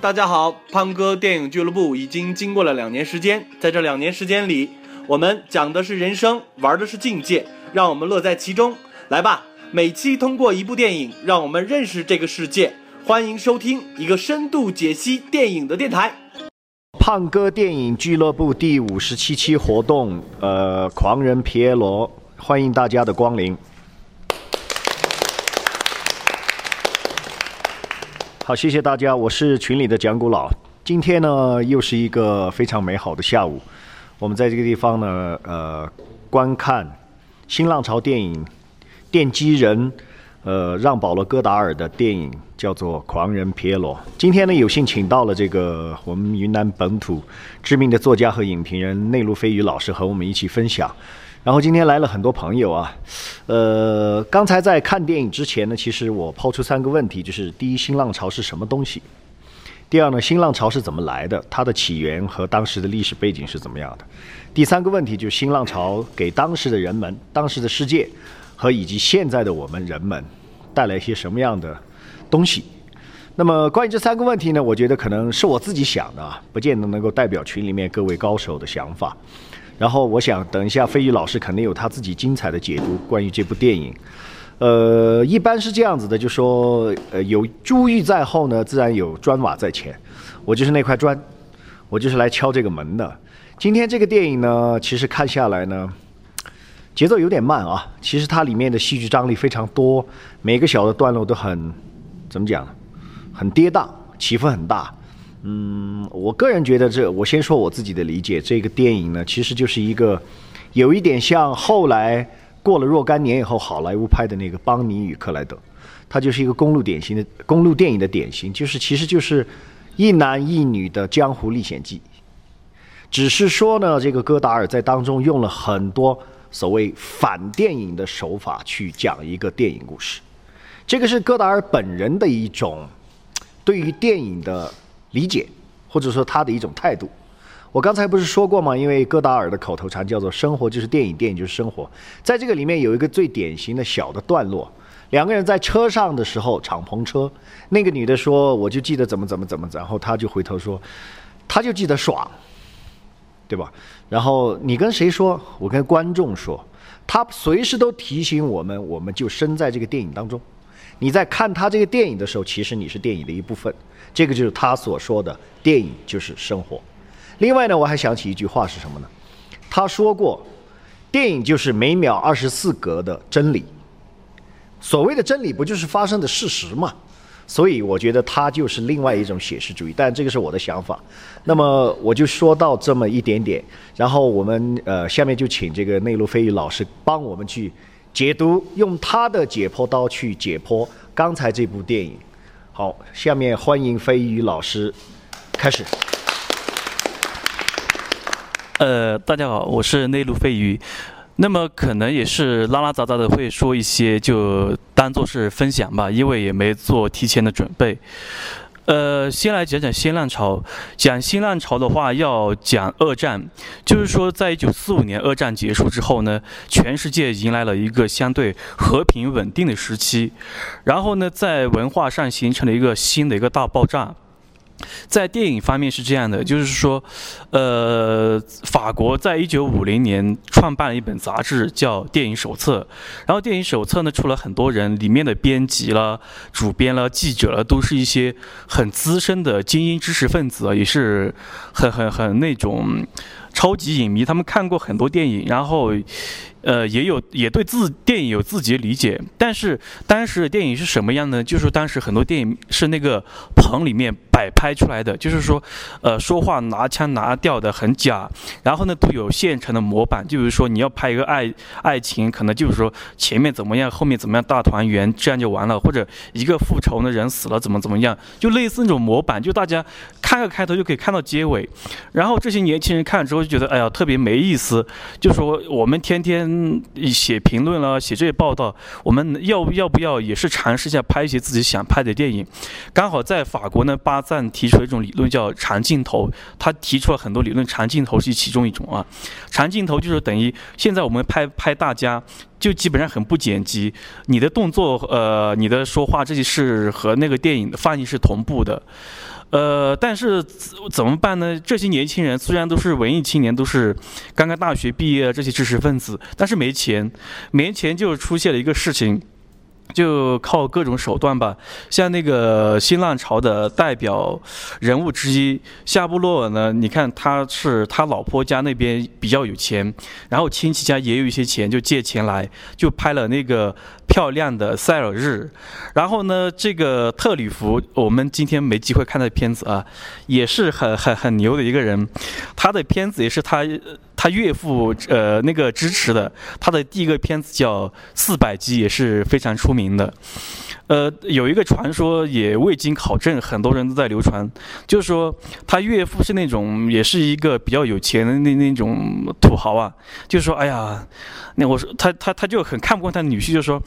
大家好，胖哥电影俱乐部已经经过了两年时间，在这两年时间里，我们讲的是人生，玩的是境界，让我们乐在其中。来吧，每期通过一部电影，让我们认识这个世界。欢迎收听一个深度解析电影的电台。胖哥电影俱乐部第五十七期活动，呃，狂人皮耶罗，欢迎大家的光临。好，谢谢大家，我是群里的讲古佬。今天呢，又是一个非常美好的下午，我们在这个地方呢，呃，观看新浪潮电影奠基人。呃，让保罗·戈达尔的电影叫做《狂人皮耶罗》。今天呢，有幸请到了这个我们云南本土知名的作家和影评人内陆飞宇老师和我们一起分享。然后今天来了很多朋友啊。呃，刚才在看电影之前呢，其实我抛出三个问题，就是第一，新浪潮是什么东西？第二呢，新浪潮是怎么来的？它的起源和当时的历史背景是怎么样的？第三个问题就是新浪潮给当时的人们、当时的世界。和以及现在的我们人们带来一些什么样的东西？那么关于这三个问题呢？我觉得可能是我自己想的啊，不见得能够代表群里面各位高手的想法。然后我想等一下飞宇老师肯定有他自己精彩的解读关于这部电影。呃，一般是这样子的，就说呃有珠玉在后呢，自然有砖瓦在前。我就是那块砖，我就是来敲这个门的。今天这个电影呢，其实看下来呢。节奏有点慢啊，其实它里面的戏剧张力非常多，每个小的段落都很，怎么讲，很跌宕，起伏很大。嗯，我个人觉得这，我先说我自己的理解，这个电影呢，其实就是一个，有一点像后来过了若干年以后好莱坞拍的那个《邦尼与克莱德》，它就是一个公路典型的公路电影的典型，就是其实就是一男一女的江湖历险记，只是说呢，这个戈达尔在当中用了很多。所谓反电影的手法去讲一个电影故事，这个是戈达尔本人的一种对于电影的理解，或者说他的一种态度。我刚才不是说过吗？因为戈达尔的口头禅叫做“生活就是电影，电影就是生活”。在这个里面有一个最典型的小的段落，两个人在车上的时候，敞篷车，那个女的说：“我就记得怎么怎么怎么”，然后他就回头说：“他就记得爽。”对吧？然后你跟谁说？我跟观众说，他随时都提醒我们，我们就身在这个电影当中。你在看他这个电影的时候，其实你是电影的一部分。这个就是他所说的电影就是生活。另外呢，我还想起一句话是什么呢？他说过，电影就是每秒二十四格的真理。所谓的真理，不就是发生的事实吗？所以我觉得它就是另外一种写实主义，但这个是我的想法。那么我就说到这么一点点，然后我们呃下面就请这个内陆飞宇老师帮我们去解读，用他的解剖刀去解剖刚才这部电影。好，下面欢迎飞鱼老师开始。呃，大家好，我是内陆飞鱼。那么可能也是拉拉杂杂的会说一些，就当做是分享吧，因为也没做提前的准备。呃，先来讲讲新浪潮。讲新浪潮的话，要讲二战，就是说，在一九四五年二战结束之后呢，全世界迎来了一个相对和平稳定的时期，然后呢，在文化上形成了一个新的一个大爆炸。在电影方面是这样的，就是说，呃，法国在一九五零年创办了一本杂志，叫《电影手册》。然后，《电影手册》呢，出了很多人，里面的编辑了、主编了、记者了，都是一些很资深的精英知识分子，也是很很很那种超级影迷。他们看过很多电影，然后。呃，也有也对自电影有自己的理解，但是当时的电影是什么样呢？就是当时很多电影是那个棚里面摆拍出来的，就是说，呃，说话拿腔拿调的很假，然后呢都有现成的模板，就比如说你要拍一个爱爱情，可能就是说前面怎么样，后面怎么样大团圆，这样就完了，或者一个复仇的人死了怎么怎么样，就类似那种模板，就大家看个开头就可以看到结尾，然后这些年轻人看了之后就觉得，哎呀，特别没意思，就说我们天天。嗯，写评论了，写这些报道，我们要要不要也是尝试一下拍一些自己想拍的电影？刚好在法国呢，巴赞提出一种理论叫长镜头，他提出了很多理论，长镜头是其中一种啊。长镜头就是等于现在我们拍拍大家。就基本上很不剪辑，你的动作呃，你的说话这些是和那个电影的放映是同步的。呃，但是怎么办呢？这些年轻人虽然都是文艺青年，都是刚刚大学毕业这些知识分子，但是没钱，没钱就出现了一个事情。就靠各种手段吧，像那个新浪潮的代表人物之一夏布洛尔呢，你看他是他老婆家那边比较有钱，然后亲戚家也有一些钱，就借钱来就拍了那个漂亮的塞尔日，然后呢，这个特里弗我们今天没机会看他的片子啊，也是很很很牛的一个人，他的片子也是他。他岳父呃那个支持的，他的第一个片子叫《四百集》，也是非常出名的。呃，有一个传说也未经考证，很多人都在流传，就是说他岳父是那种也是一个比较有钱的那那种土豪啊，就是说，哎呀，那我说他他他就很看不惯他的女婿，就说，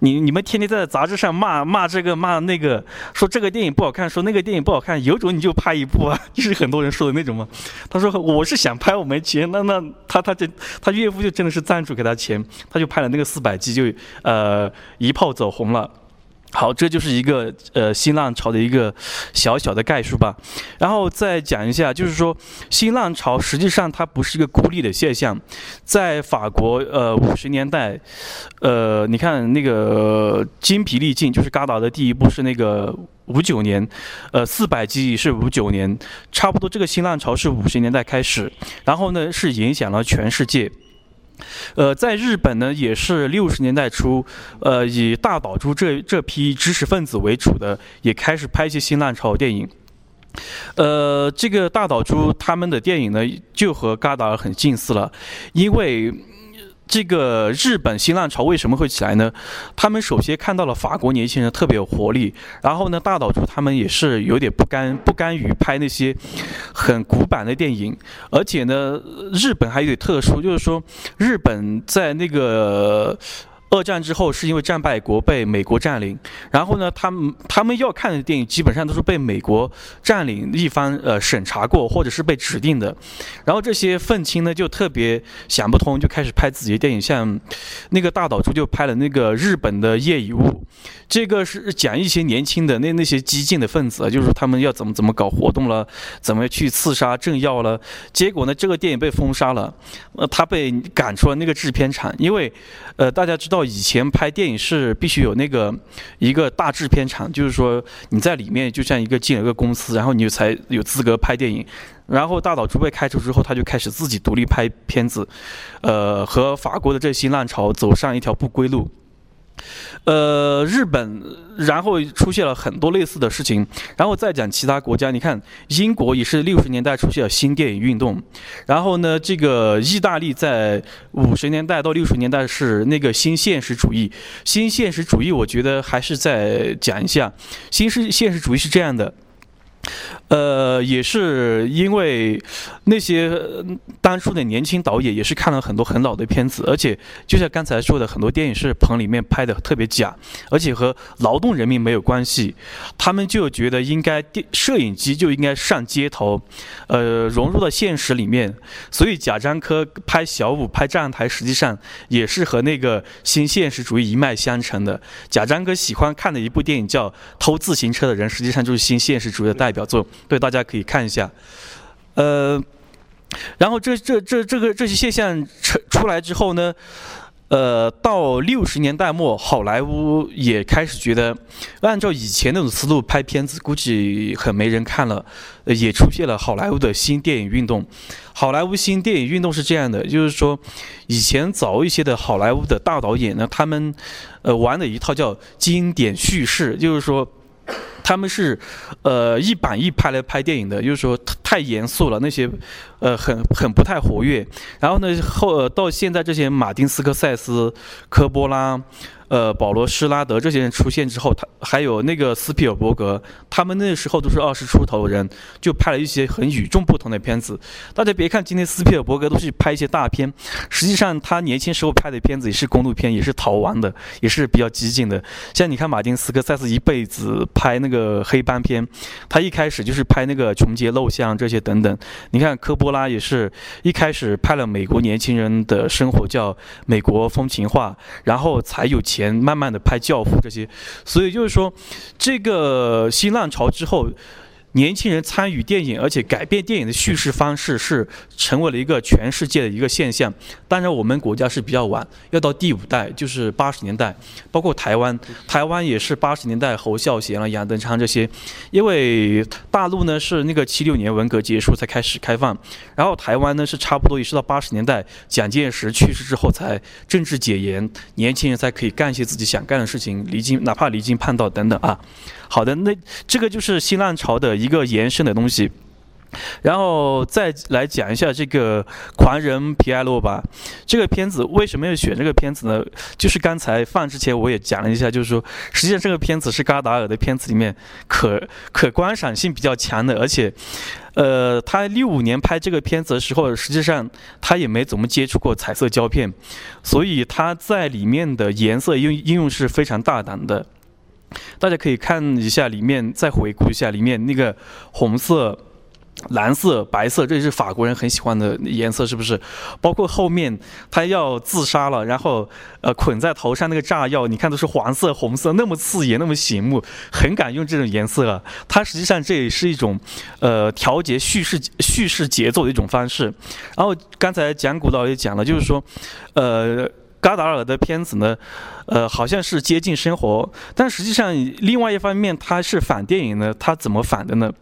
你你们天天在杂志上骂骂这个骂那个，说这个电影不好看，说那个电影不好看，有种你就拍一部啊，就是很多人说的那种嘛。他说我是想拍，我没钱，那那他他这他岳父就真的是赞助给他钱，他就拍了那个四百集，就呃一炮走红了。好，这就是一个呃新浪潮的一个小小的概述吧，然后再讲一下，就是说新浪潮实际上它不是一个孤立的现象，在法国呃五十年代，呃你看那个精疲力尽，就是嘎达的第一部是那个五九年，呃四百集是五九年，差不多这个新浪潮是五十年代开始，然后呢是影响了全世界。呃，在日本呢，也是六十年代初，呃，以大岛渚这这批知识分子为主的，也开始拍一些新浪潮电影。呃，这个大岛渚他们的电影呢，就和嘎达尔很近似了，因为。这个日本新浪潮为什么会起来呢？他们首先看到了法国年轻人特别有活力，然后呢，大岛渚他们也是有点不甘不甘于拍那些很古板的电影，而且呢，日本还有点特殊，就是说日本在那个。二战之后，是因为战败国被美国占领，然后呢，他们他们要看的电影基本上都是被美国占领一方呃审查过，或者是被指定的，然后这些愤青呢就特别想不通，就开始拍自己的电影，像那个大岛渚就拍了那个日本的夜以雾，这个是讲一些年轻的那那些激进的分子，就是他们要怎么怎么搞活动了，怎么去刺杀政要了，结果呢，这个电影被封杀了，呃，他被赶出了那个制片厂，因为呃大家知道。以前拍电影是必须有那个一个大制片厂，就是说你在里面就像一个进了个公司，然后你才有资格拍电影。然后大岛渚被开除之后，他就开始自己独立拍片子，呃，和法国的这新浪潮走上一条不归路。呃，日本，然后出现了很多类似的事情，然后再讲其他国家。你看，英国也是六十年代出现了新电影运动，然后呢，这个意大利在五十年代到六十年代是那个新现实主义。新现实主义，我觉得还是再讲一下，新是现实主义是这样的。呃，也是因为那些当初的年轻导演也是看了很多很老的片子，而且就像刚才说的，很多电影是棚里面拍的特别假，而且和劳动人民没有关系，他们就觉得应该电摄影机就应该上街头，呃，融入到现实里面。所以贾樟柯拍小五、拍《站台》，实际上也是和那个新现实主义一脉相承的。贾樟柯喜欢看的一部电影叫《偷自行车的人》，实际上就是新现实主义的代表作。对，大家可以看一下，呃，然后这这这这个这些现象出出来之后呢，呃，到六十年代末，好莱坞也开始觉得，按照以前那种思路拍片子，估计很没人看了，也出现了好莱坞的新电影运动。好莱坞新电影运动是这样的，就是说，以前早一些的好莱坞的大导演呢，他们呃玩的一套叫经典叙事，就是说。他们是，呃，一板一拍来拍电影的，就是说太严肃了，那些，呃，很很不太活跃。然后呢，后到现在这些马丁斯科塞斯、科波拉，呃，保罗·施拉德这些人出现之后，他还有那个斯皮尔伯格，他们那时候都是二十出头的人，就拍了一些很与众不同的片子。大家别看今天斯皮尔伯格都是拍一些大片，实际上他年轻时候拍的片子也是公路片，也是逃亡的，也是比较激进的。像你看马丁斯科塞斯一辈子拍那个黑帮片，他一开始就是拍那个穷街陋巷这些等等。你看科波拉也是一开始拍了美国年轻人的生活，叫《美国风情画》，然后才有钱。慢慢的拍《教父》这些，所以就是说，这个新浪潮之后。年轻人参与电影，而且改变电影的叙事方式，是成为了一个全世界的一个现象。当然，我们国家是比较晚，要到第五代，就是八十年代，包括台湾，台湾也是八十年代侯孝贤了、杨德昌这些。因为大陆呢是那个七六年文革结束才开始开放，然后台湾呢是差不多也是到八十年代蒋介石去世之后才政治解严，年轻人才可以干一些自己想干的事情，离经哪怕离经叛道等等啊。好的，那这个就是新浪潮的一个延伸的东西，然后再来讲一下这个狂人皮埃洛吧。这个片子为什么要选这个片子呢？就是刚才放之前我也讲了一下，就是说实际上这个片子是嘎达尔的片子里面可可观赏性比较强的，而且，呃，他六五年拍这个片子的时候，实际上他也没怎么接触过彩色胶片，所以他在里面的颜色应应用是非常大胆的。大家可以看一下里面，再回顾一下里面那个红色、蓝色、白色，这是法国人很喜欢的颜色，是不是？包括后面他要自杀了，然后呃捆在头上那个炸药，你看都是黄色、红色，那么刺眼，那么醒目，很敢用这种颜色啊。它实际上这也是一种呃调节叙事叙事节奏的一种方式。然后刚才讲古老也讲了，就是说呃。嘎达尔的片子呢，呃，好像是接近生活，但实际上另外一方面，他是反电影呢。他怎么反的呢？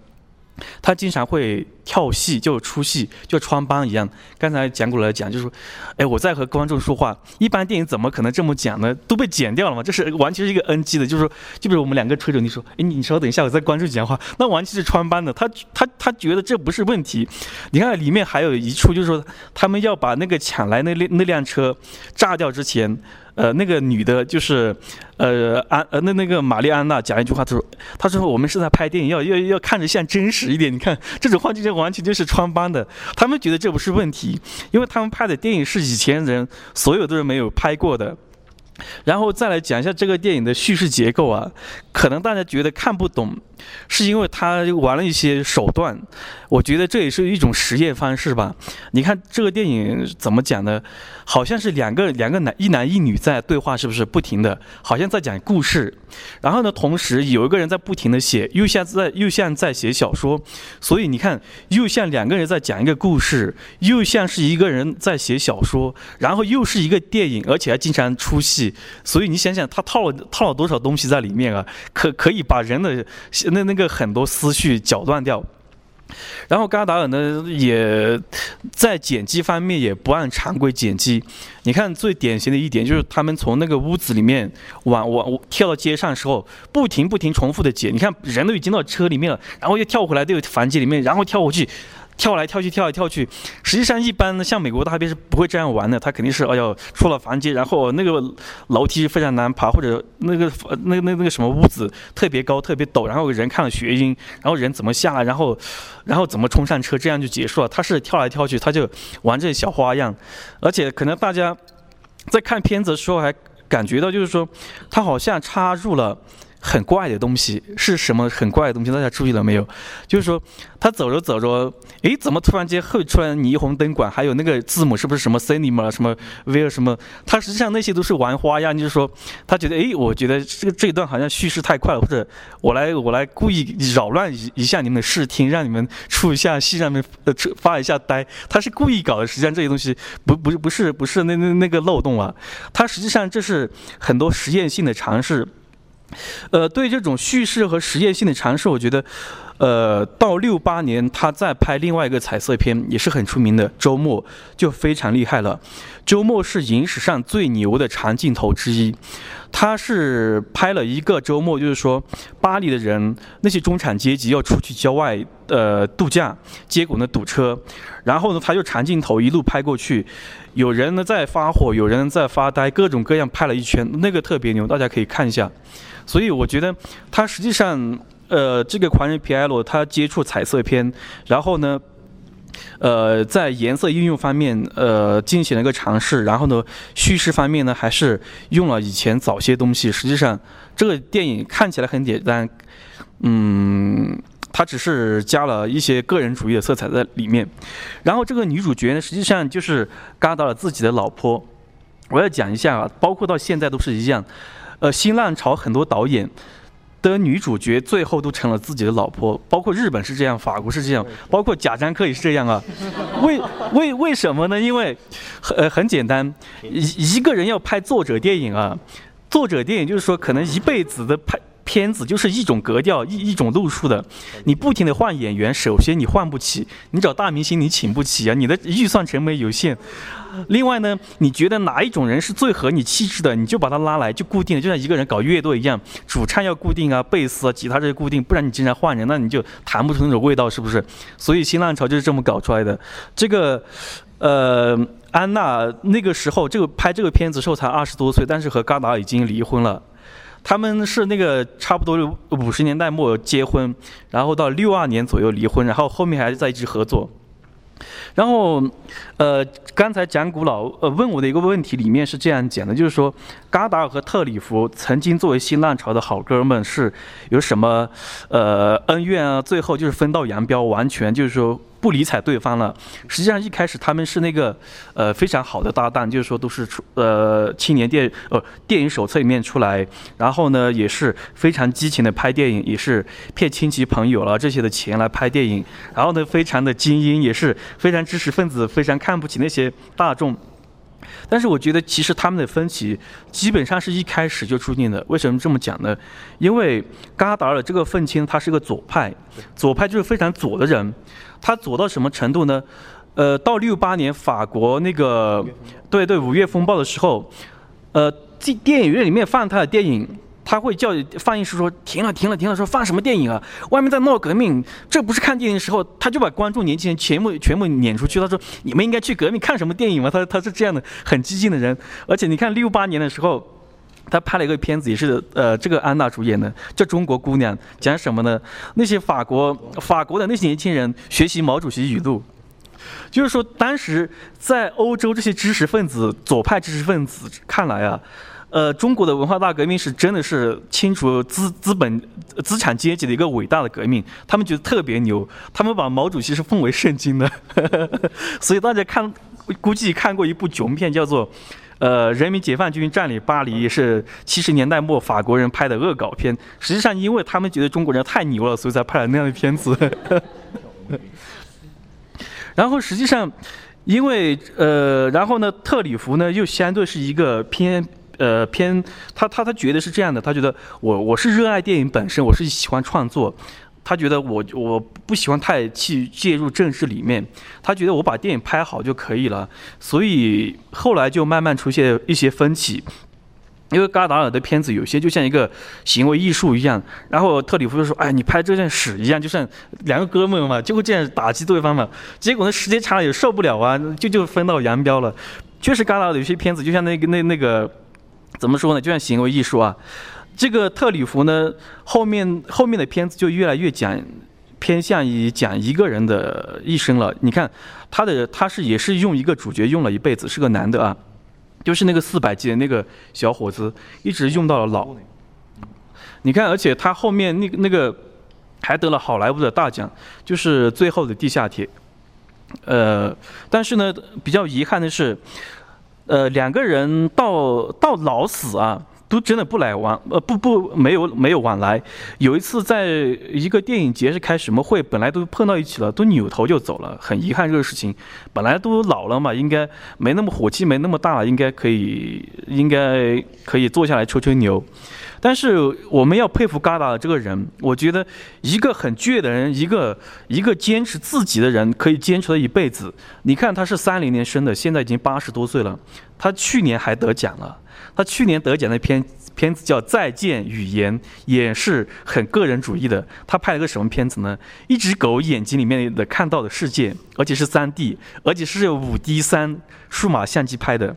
他经常会跳戏，就出戏，就穿帮一样。刚才讲过来讲，就是说，哎，我在和观众说话。一般电影怎么可能这么讲呢？都被剪掉了嘛？这是完全是一个 NG 的，就是说，就比如我们两个吹着，你说，哎，你稍等一下，我在观众讲话，那完全是穿帮的。他他他觉得这不是问题。你看里面还有一处，就是说，他们要把那个抢来那辆那辆车炸掉之前。呃，那个女的，就是，呃，安呃，那那个玛丽安娜讲一句话，她说，她说我们是在拍电影，要要要看着像真实一点。你看这种话，就完全就是穿帮的。他们觉得这不是问题，因为他们拍的电影是以前人所有都是没有拍过的。然后再来讲一下这个电影的叙事结构啊，可能大家觉得看不懂，是因为他玩了一些手段。我觉得这也是一种实验方式吧。你看这个电影怎么讲呢？好像是两个两个男一男一女在对话，是不是不停的？好像在讲故事。然后呢，同时有一个人在不停的写，又像在又像在写小说。所以你看，又像两个人在讲一个故事，又像是一个人在写小说，然后又是一个电影，而且还经常出戏。所以你想想，他套了套了多少东西在里面啊？可可以把人的那那个很多思绪搅断掉。然后嘎达尔呢，也在剪辑方面也不按常规剪辑。你看最典型的一点就是，他们从那个屋子里面往往跳到街上的时候，不停不停重复的剪。你看人都已经到车里面了，然后又跳回来，到房间里面，然后跳回去。跳来跳去，跳来跳去。实际上，一般呢，像美国大片是不会这样玩的。他肯定是，哎呦，出了房间，然后那个楼梯非常难爬，或者那个那那那个什么屋子特别高、特别陡，然后人看了眩晕，然后人怎么下，然后然后怎么冲上车，这样就结束了。他是跳来跳去，他就玩这些小花样。而且可能大家在看片子的时候还感觉到，就是说他好像插入了。很怪的东西是什么？很怪的东西，大家注意了没有？就是说，他走着走着，诶，怎么突然间会出来霓虹灯管？还有那个字母是不是什么 cinema 什么 v 什么？他实际上那些都是玩花样，就是说，他觉得，诶，我觉得这个这一段好像叙事太快了，或者我来我来故意扰乱一一下你们的视听，让你们出一下戏，让你们呃发一下呆。他是故意搞的，实际上这些东西不不不是不是那那那个漏洞啊，他实际上这是很多实验性的尝试。呃，对这种叙事和实验性的尝试，我觉得，呃，到六八年他再拍另外一个彩色片，也是很出名的《周末》，就非常厉害了。《周末》是影史上最牛的长镜头之一。他是拍了一个周末，就是说巴黎的人那些中产阶级要出去郊外呃度假，结果呢堵车，然后呢他就长镜头一路拍过去，有人呢在发火，有人在发呆，各种各样拍了一圈，那个特别牛，大家可以看一下。所以我觉得他实际上呃这个狂人皮埃罗他接触彩色片，然后呢。呃，在颜色运用方面，呃，进行了一个尝试。然后呢，叙事方面呢，还是用了以前早些东西。实际上，这个电影看起来很简单，嗯，它只是加了一些个人主义的色彩在里面。然后这个女主角呢，实际上就是嘎到了自己的老婆。我要讲一下啊，包括到现在都是一样。呃，新浪潮很多导演。的女主角最后都成了自己的老婆，包括日本是这样，法国是这样，包括贾樟柯也是这样啊。为为为什么呢？因为，呃，很简单，一一个人要拍作者电影啊，作者电影就是说可能一辈子的拍。片子就是一种格调，一一种路数的。你不停的换演员，首先你换不起，你找大明星你请不起啊，你的预算成本有限。另外呢，你觉得哪一种人是最合你气质的，你就把他拉来，就固定，就像一个人搞乐队一样，主唱要固定啊，贝斯啊，吉他这些固定，不然你经常换人，那你就弹不出那种味道，是不是？所以新浪潮就是这么搞出来的。这个，呃，安娜那个时候这个拍这个片子时候才二十多岁，但是和嘎达已经离婚了。他们是那个差不多五十年代末结婚，然后到六二年左右离婚，然后后面还在一直合作。然后，呃，刚才讲古老呃问我的一个问题里面是这样讲的，就是说，嘎达尔和特里弗曾经作为新浪潮的好哥们，是有什么呃恩怨啊？最后就是分道扬镳，完全就是说。不理睬对方了。实际上一开始他们是那个呃非常好的搭档，就是说都是出呃青年电呃电影手册里面出来，然后呢也是非常激情的拍电影，也是骗亲戚朋友了这些的钱来拍电影，然后呢非常的精英，也是非常知识分子，非常看不起那些大众。但是我觉得，其实他们的分歧基本上是一开始就注定的。为什么这么讲呢？因为嘎达尔这个愤青，他是个左派，左派就是非常左的人。他左到什么程度呢？呃，到六八年法国那个对对五月风暴的时候，呃，电电影院里面放他的电影。他会叫放映师说停了停了停了，说放什么电影啊？外面在闹革命，这不是看电影的时候。他就把观众年轻人全部全部撵出去。他说你们应该去革命看什么电影吗？他他是这样的很激进的人。而且你看六八年的时候，他拍了一个片子，也是呃这个安娜主演的，叫《中国姑娘》，讲什么呢？那些法国法国的那些年轻人学习毛主席语录，就是说当时在欧洲这些知识分子左派知识分子看来啊。呃，中国的文化大革命是真的是清除资资本资产阶级的一个伟大的革命，他们觉得特别牛，他们把毛主席是奉为圣经的，所以大家看，估计看过一部囧片，叫做《呃人民解放军占领巴黎》，也是七十年代末法国人拍的恶搞片。实际上，因为他们觉得中国人太牛了，所以才拍了那样的片子。然后实际上，因为呃，然后呢，特里弗呢又相对是一个偏。呃，偏他他他觉得是这样的，他觉得我我是热爱电影本身，我是喜欢创作，他觉得我我不喜欢太去介入政治里面，他觉得我把电影拍好就可以了，所以后来就慢慢出现一些分歧，因为嘎达尔的片子有些就像一个行为艺术一样，然后特里夫就说，哎，你拍这件屎一样，就像两个哥们嘛，就会这样打击对方嘛，结果呢时间长了也受不了啊，就就分道扬镳了，确实嘎达尔有些片子就像那个那那个。怎么说呢？就像行为艺术啊，这个特里弗呢，后面后面的片子就越来越讲偏向于讲一个人的一生了。你看他的他是也是用一个主角用了一辈子，是个男的啊，就是那个四百集的那个小伙子，一直用到了老。你看，而且他后面那个那个还得了好莱坞的大奖，就是《最后的地下铁》。呃，但是呢，比较遗憾的是。呃，两个人到到老死啊，都真的不来往，呃，不不，没有没有往来。有一次在一个电影节是开什么会，本来都碰到一起了，都扭头就走了，很遗憾这个事情。本来都老了嘛，应该没那么火气，没那么大了，应该可以，应该可以坐下来吹吹牛。但是我们要佩服嘎达这个人，我觉得一个很倔的人，一个一个坚持自己的人，可以坚持了一辈子。你看他是三零年生的，现在已经八十多岁了，他去年还得奖了。他去年得奖的片片子叫《再见语言》，也是很个人主义的。他拍了个什么片子呢？一只狗眼睛里面的看到的世界，而且是三 D，而且是五 D 三数码相机拍的。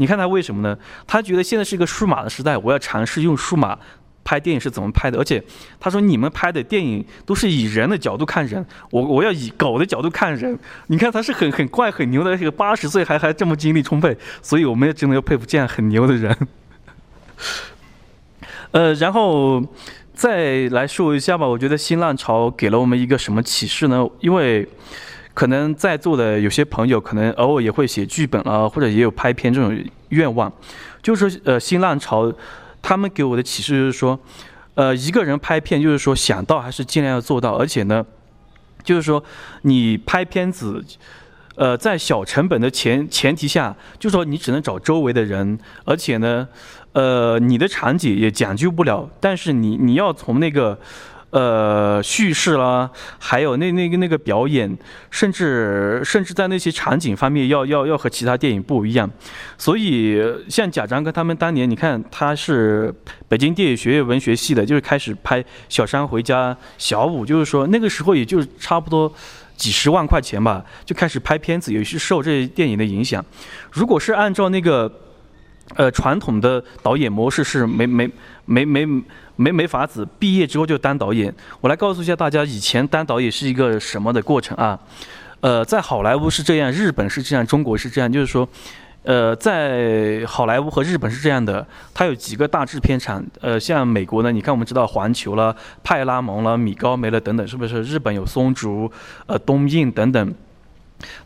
你看他为什么呢？他觉得现在是一个数码的时代，我要尝试用数码拍电影是怎么拍的。而且他说你们拍的电影都是以人的角度看人，我我要以狗的角度看人。你看他是很很怪很牛的，这个八十岁还还这么精力充沛，所以我们也真的要佩服这样很牛的人。呃，然后再来说一下吧，我觉得新浪潮给了我们一个什么启示呢？因为。可能在座的有些朋友，可能偶尔也会写剧本啊，或者也有拍片这种愿望。就是呃，新浪潮，他们给我的启示就是说，呃，一个人拍片，就是说想到还是尽量要做到，而且呢，就是说你拍片子，呃，在小成本的前前提下，就说你只能找周围的人，而且呢，呃，你的场景也讲究不了，但是你你要从那个。呃，叙事啦，还有那那个那个表演，甚至甚至在那些场景方面，要要要和其他电影不一样。所以像贾樟柯他们当年，你看他是北京电影学院文学系的，就是开始拍《小山回家》《小五》，就是说那个时候也就差不多几十万块钱吧，就开始拍片子，也是受这些电影的影响。如果是按照那个呃传统的导演模式，是没没没没。没没法子，毕业之后就当导演。我来告诉一下大家，以前当导演是一个什么的过程啊？呃，在好莱坞是这样，日本是这样，中国是这样。就是说，呃，在好莱坞和日本是这样的，它有几个大制片厂。呃，像美国呢，你看我们知道环球了、派拉蒙了、米高梅了等等，是不是？日本有松竹、呃东映等等。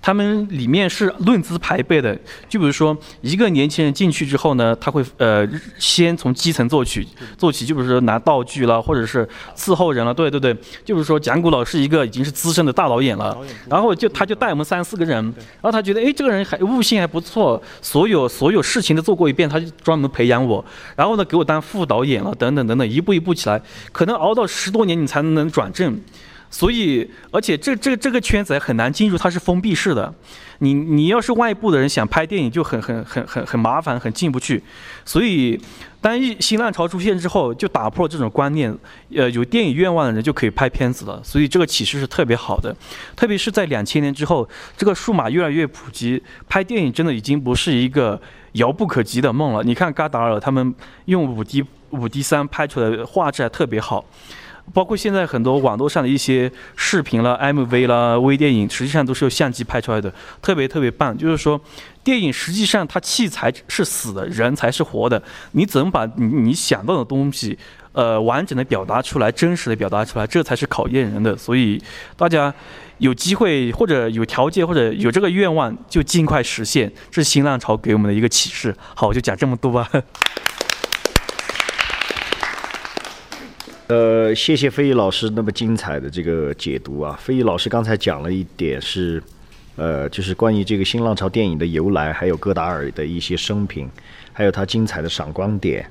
他们里面是论资排辈的，就比如说一个年轻人进去之后呢，他会呃先从基层做起，做起，就比如说拿道具了，或者是伺候人了，对对对，就是说蒋古老师一个已经是资深的大导演了，然后就他就带我们三四个人，然后他觉得哎这个人还悟性还不错，所有所有事情都做过一遍，他就专门培养我，然后呢给我当副导演了，等等等等，一步一步起来，可能熬到十多年你才能转正。所以，而且这这这个圈子很难进入，它是封闭式的。你你要是外部的人想拍电影，就很很很很很麻烦，很进不去。所以，当一新浪潮出现之后，就打破这种观念。呃，有电影愿望的人就可以拍片子了。所以这个启示是特别好的。特别是在两千年之后，这个数码越来越普及，拍电影真的已经不是一个遥不可及的梦了。你看，嘎达尔他们用五 D 五 D 三拍出来的画质还特别好。包括现在很多网络上的一些视频了、MV 啦、微电影，实际上都是用相机拍出来的，特别特别棒。就是说，电影实际上它器材是死的，人才是活的。你怎么把你你想到的东西，呃，完整的表达出来，真实的表达出来，这才是考验人的。所以大家有机会或者有条件或者有这个愿望，就尽快实现。这是新浪潮给我们的一个启示。好，我就讲这么多吧。呃，谢谢飞宇老师那么精彩的这个解读啊！飞宇老师刚才讲了一点是，呃，就是关于这个新浪潮电影的由来，还有戈达尔的一些生平，还有他精彩的闪光点。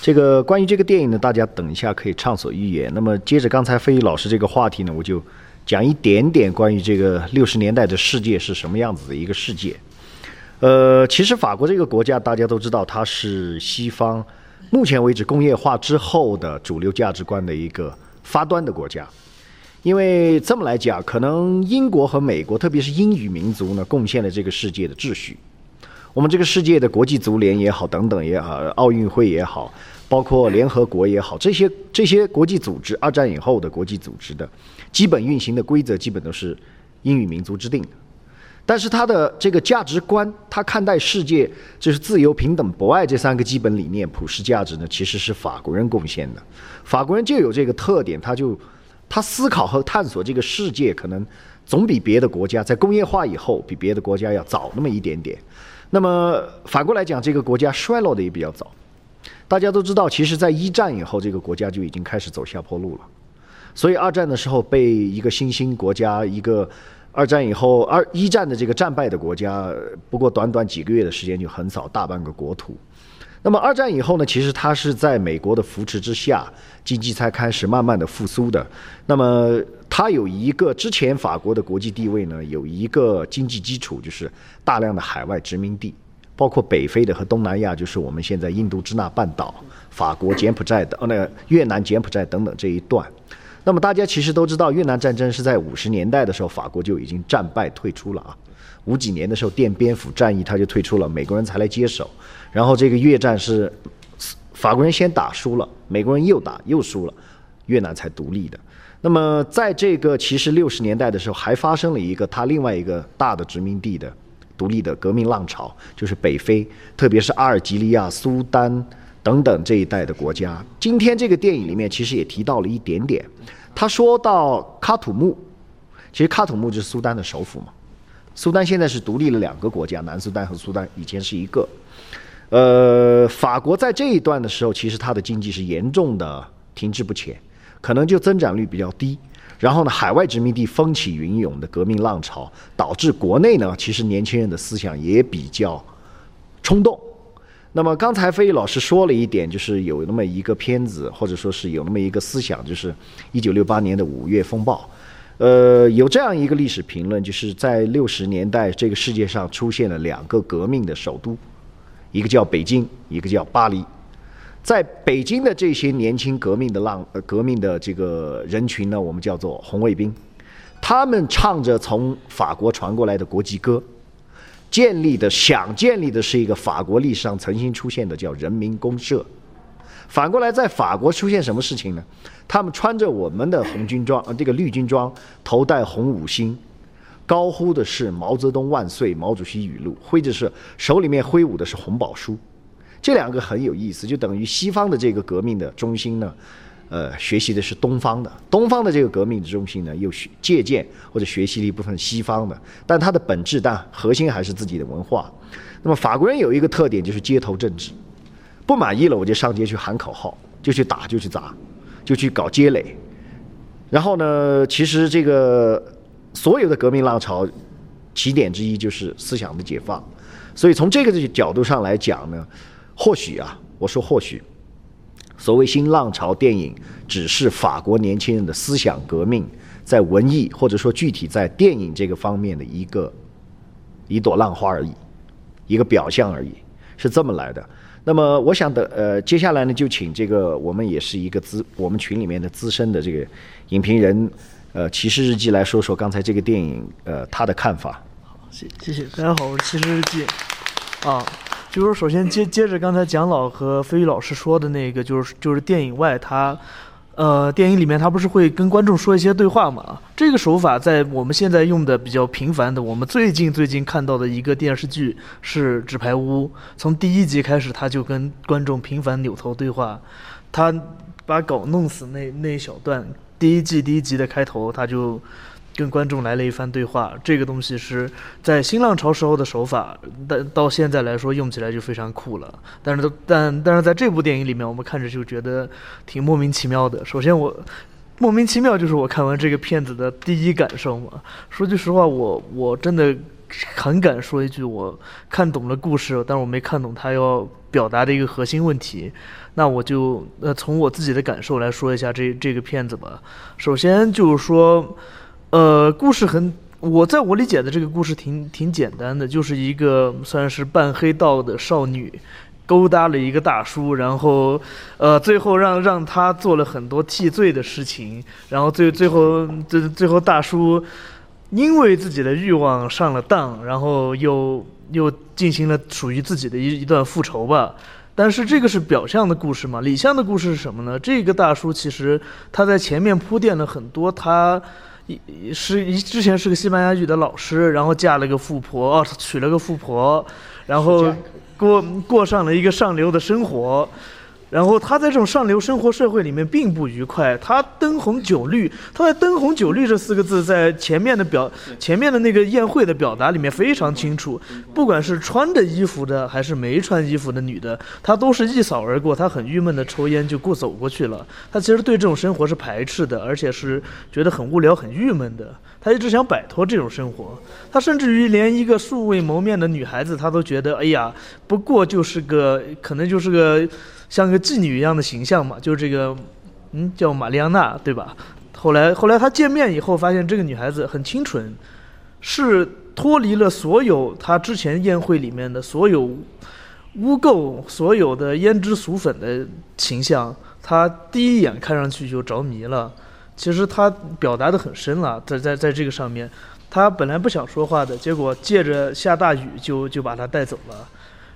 这个关于这个电影呢，大家等一下可以畅所欲言。那么接着刚才飞宇老师这个话题呢，我就讲一点点关于这个六十年代的世界是什么样子的一个世界。呃，其实法国这个国家大家都知道，它是西方。目前为止，工业化之后的主流价值观的一个发端的国家，因为这么来讲，可能英国和美国，特别是英语民族呢，贡献了这个世界的秩序。我们这个世界的国际足联也好，等等也好，奥运会也好，包括联合国也好，这些 这些国际组织，二战以后的国际组织的基本运行的规则，基本都是英语民族制定的。但是他的这个价值观，他看待世界就是自由、平等、博爱这三个基本理念、普世价值呢，其实是法国人贡献的。法国人就有这个特点，他就他思考和探索这个世界，可能总比别的国家在工业化以后比别的国家要早那么一点点。那么反过来讲，这个国家衰落的也比较早。大家都知道，其实，在一战以后，这个国家就已经开始走下坡路了。所以，二战的时候被一个新兴国家，一个二战以后二一战的这个战败的国家，不过短短几个月的时间就横扫大半个国土。那么，二战以后呢，其实它是在美国的扶持之下，经济才开始慢慢的复苏的。那么，它有一个之前法国的国际地位呢，有一个经济基础，就是大量的海外殖民地。包括北非的和东南亚，就是我们现在印度支那半岛、法国、柬埔寨的，呃，那个越南、柬埔寨等等这一段。那么大家其实都知道，越南战争是在五十年代的时候，法国就已经战败退出了啊。五几年的时候，奠边府战役他就退出了，美国人才来接手。然后这个越战是法国人先打输了，美国人又打又输了，越南才独立的。那么在这个其实六十年代的时候，还发生了一个他另外一个大的殖民地的。独立的革命浪潮就是北非，特别是阿尔及利亚、苏丹等等这一代的国家。今天这个电影里面其实也提到了一点点，他说到喀土穆，其实喀土穆就是苏丹的首府嘛。苏丹现在是独立了两个国家，南苏丹和苏丹以前是一个。呃，法国在这一段的时候，其实它的经济是严重的停滞不前，可能就增长率比较低。然后呢，海外殖民地风起云涌的革命浪潮，导致国内呢，其实年轻人的思想也比较冲动。那么刚才飞宇老师说了一点，就是有那么一个片子，或者说是有那么一个思想，就是一九六八年的五月风暴。呃，有这样一个历史评论，就是在六十年代，这个世界上出现了两个革命的首都，一个叫北京，一个叫巴黎。在北京的这些年轻革命的浪呃革命的这个人群呢，我们叫做红卫兵，他们唱着从法国传过来的国际歌，建立的想建立的是一个法国历史上曾经出现的叫人民公社。反过来，在法国出现什么事情呢？他们穿着我们的红军装呃这个绿军装，头戴红五星，高呼的是毛泽东万岁、毛主席语录，挥着是手里面挥舞的是红宝书。这两个很有意思，就等于西方的这个革命的中心呢，呃，学习的是东方的；东方的这个革命的中心呢，又学借鉴或者学习了一部分西方的。但它的本质，但核心还是自己的文化。那么法国人有一个特点，就是街头政治，不满意了我就上街去喊口号，就去打，就去砸，就去搞街垒。然后呢，其实这个所有的革命浪潮起点之一就是思想的解放。所以从这个角度上来讲呢。或许啊，我说或许，所谓新浪潮电影只是法国年轻人的思想革命在文艺或者说具体在电影这个方面的一个一朵浪花而已，一个表象而已，是这么来的。那么我想的呃，接下来呢，就请这个我们也是一个资我们群里面的资深的这个影评人呃，骑士日记来说说刚才这个电影呃他的看法。好，谢谢谢，大家好，我是骑士日记啊。就是首先接接着刚才蒋老和飞宇老师说的那个，就是就是电影外他，呃，电影里面他不是会跟观众说一些对话嘛？这个手法在我们现在用的比较频繁的，我们最近最近看到的一个电视剧是《纸牌屋》，从第一集开始他就跟观众频繁扭头对话，他把狗弄死那那一小段，第一季第一集的开头他就。跟观众来了一番对话，这个东西是在新浪潮时候的手法，但到现在来说用起来就非常酷了。但是，但但是在这部电影里面，我们看着就觉得挺莫名其妙的。首先，我莫名其妙就是我看完这个片子的第一感受嘛。说句实话，我我真的很敢说一句，我看懂了故事，但我没看懂他要表达的一个核心问题。那我就呃从我自己的感受来说一下这这个片子吧。首先就是说。呃，故事很，我在我理解的这个故事挺挺简单的，就是一个算是半黑道的少女，勾搭了一个大叔，然后，呃，最后让让他做了很多替罪的事情，然后最最后最最后大叔因为自己的欲望上了当，然后又又进行了属于自己的一一段复仇吧。但是这个是表象的故事嘛？里向的故事是什么呢？这个大叔其实他在前面铺垫了很多他。一是一之前是个西班牙语的老师，然后嫁了个富婆，哦，娶了个富婆，然后过过上了一个上流的生活。然后他在这种上流生活社会里面并不愉快，他灯红酒绿，他在“灯红酒绿”这四个字在前面的表前面的那个宴会的表达里面非常清楚，不管是穿着衣服的还是没穿衣服的女的，他都是一扫而过，他很郁闷的抽烟就过走过去了，他其实对这种生活是排斥的，而且是觉得很无聊、很郁闷的，他一直想摆脱这种生活，他甚至于连一个素未谋面的女孩子，他都觉得，哎呀，不过就是个，可能就是个。像个妓女一样的形象嘛，就是这个，嗯，叫玛丽安娜，对吧？后来，后来他见面以后，发现这个女孩子很清纯，是脱离了所有他之前宴会里面的所有污垢、所有的胭脂俗粉的形象。他第一眼看上去就着迷了。其实他表达的很深了，在在在这个上面，他本来不想说话的，结果借着下大雨就就把他带走了。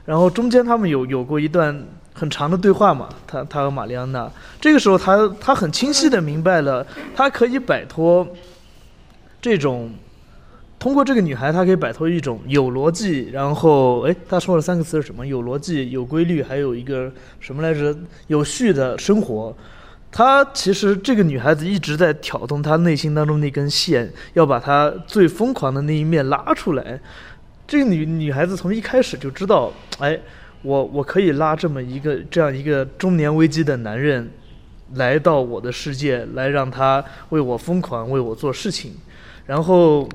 然后中间他们有有过一段。很长的对话嘛，他他和玛丽安娜，这个时候他他很清晰的明白了，他可以摆脱这种，通过这个女孩，他可以摆脱一种有逻辑，然后哎，他说了三个词是什么？有逻辑、有规律，还有一个什么来着？有序的生活。他其实这个女孩子一直在挑动他内心当中那根线，要把他最疯狂的那一面拉出来。这个女女孩子从一开始就知道，哎。我我可以拉这么一个这样一个中年危机的男人，来到我的世界，来让他为我疯狂，为我做事情，然后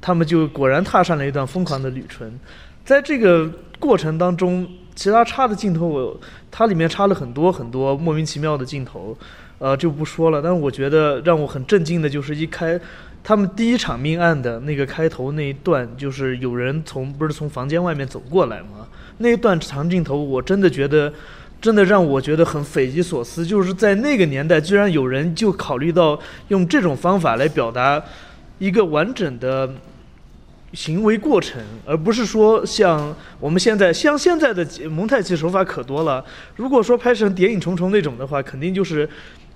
他们就果然踏上了一段疯狂的旅程。在这个过程当中，其他插的镜头，我它里面插了很多很多莫名其妙的镜头，呃，就不说了。但是我觉得让我很震惊的就是一开他们第一场命案的那个开头那一段，就是有人从不是从房间外面走过来吗？那一段长镜头，我真的觉得，真的让我觉得很匪夷所思。就是在那个年代，居然有人就考虑到用这种方法来表达一个完整的行为过程，而不是说像我们现在像现在的蒙太奇手法可多了。如果说拍成《谍影重重》那种的话，肯定就是。